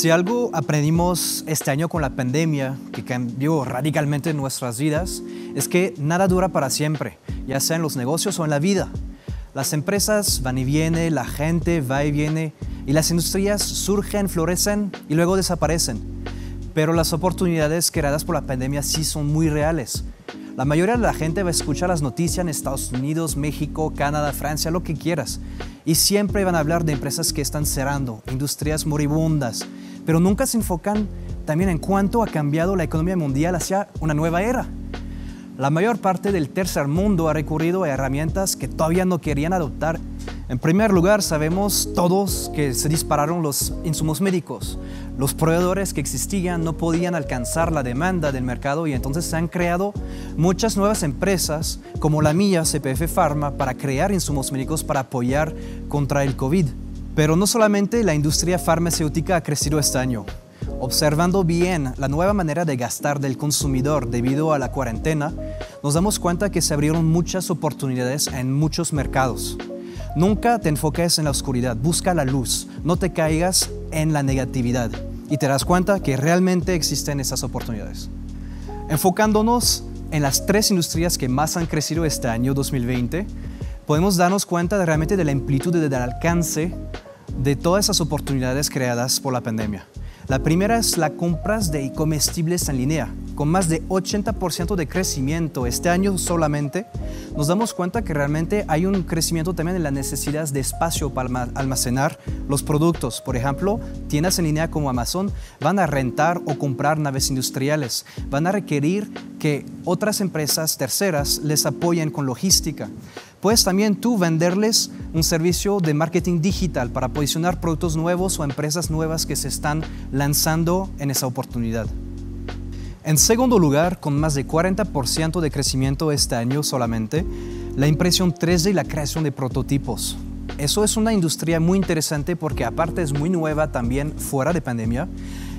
Si algo aprendimos este año con la pandemia, que cambió radicalmente nuestras vidas, es que nada dura para siempre, ya sea en los negocios o en la vida. Las empresas van y vienen, la gente va y viene, y las industrias surgen, florecen y luego desaparecen. Pero las oportunidades creadas por la pandemia sí son muy reales. La mayoría de la gente va a escuchar las noticias en Estados Unidos, México, Canadá, Francia, lo que quieras. Y siempre van a hablar de empresas que están cerrando, industrias moribundas, pero nunca se enfocan también en cuánto ha cambiado la economía mundial hacia una nueva era. La mayor parte del tercer mundo ha recurrido a herramientas que todavía no querían adoptar en primer lugar, sabemos todos que se dispararon los insumos médicos. Los proveedores que existían no podían alcanzar la demanda del mercado y entonces se han creado muchas nuevas empresas como la mía, CPF Pharma, para crear insumos médicos para apoyar contra el COVID. Pero no solamente la industria farmacéutica ha crecido este año. Observando bien la nueva manera de gastar del consumidor debido a la cuarentena, nos damos cuenta que se abrieron muchas oportunidades en muchos mercados. Nunca te enfoques en la oscuridad, busca la luz, no te caigas en la negatividad y te das cuenta que realmente existen esas oportunidades. Enfocándonos en las tres industrias que más han crecido este año 2020, podemos darnos cuenta de realmente de la amplitud y del alcance de todas esas oportunidades creadas por la pandemia. La primera es la compras de comestibles en línea con más de 80% de crecimiento este año solamente, nos damos cuenta que realmente hay un crecimiento también en la necesidad de espacio para almacenar los productos. Por ejemplo, tiendas en línea como Amazon van a rentar o comprar naves industriales, van a requerir que otras empresas terceras les apoyen con logística. Puedes también tú venderles un servicio de marketing digital para posicionar productos nuevos o empresas nuevas que se están lanzando en esa oportunidad. En segundo lugar, con más de 40% de crecimiento este año solamente, la impresión 3D y la creación de prototipos. Eso es una industria muy interesante porque aparte es muy nueva también fuera de pandemia,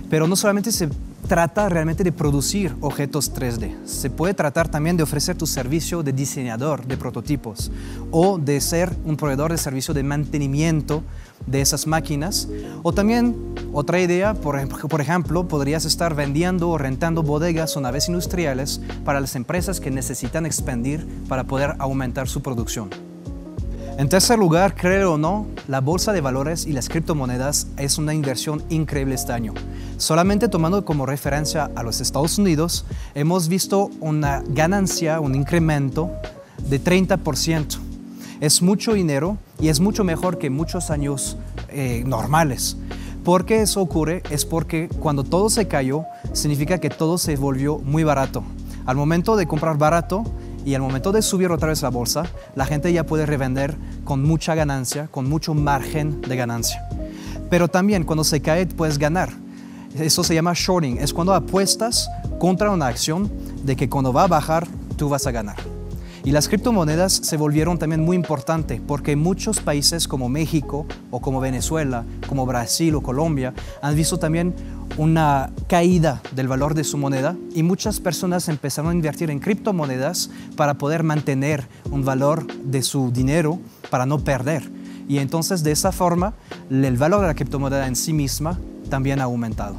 pero no solamente se trata realmente de producir objetos 3D. Se puede tratar también de ofrecer tu servicio de diseñador de prototipos o de ser un proveedor de servicio de mantenimiento de esas máquinas. O también otra idea, por, por ejemplo, podrías estar vendiendo o rentando bodegas o naves industriales para las empresas que necesitan expandir para poder aumentar su producción. En tercer lugar, creo o no, la bolsa de valores y las criptomonedas es una inversión increíble este año. Solamente tomando como referencia a los Estados Unidos, hemos visto una ganancia, un incremento de 30%. Es mucho dinero y es mucho mejor que muchos años eh, normales. ¿Por qué eso ocurre? Es porque cuando todo se cayó, significa que todo se volvió muy barato. Al momento de comprar barato, y al momento de subir otra vez la bolsa, la gente ya puede revender con mucha ganancia, con mucho margen de ganancia. Pero también cuando se cae puedes ganar. Eso se llama shorting. Es cuando apuestas contra una acción de que cuando va a bajar tú vas a ganar. Y las criptomonedas se volvieron también muy importantes porque muchos países como México o como Venezuela, como Brasil o Colombia han visto también una caída del valor de su moneda y muchas personas empezaron a invertir en criptomonedas para poder mantener un valor de su dinero para no perder. Y entonces de esa forma el valor de la criptomoneda en sí misma también ha aumentado.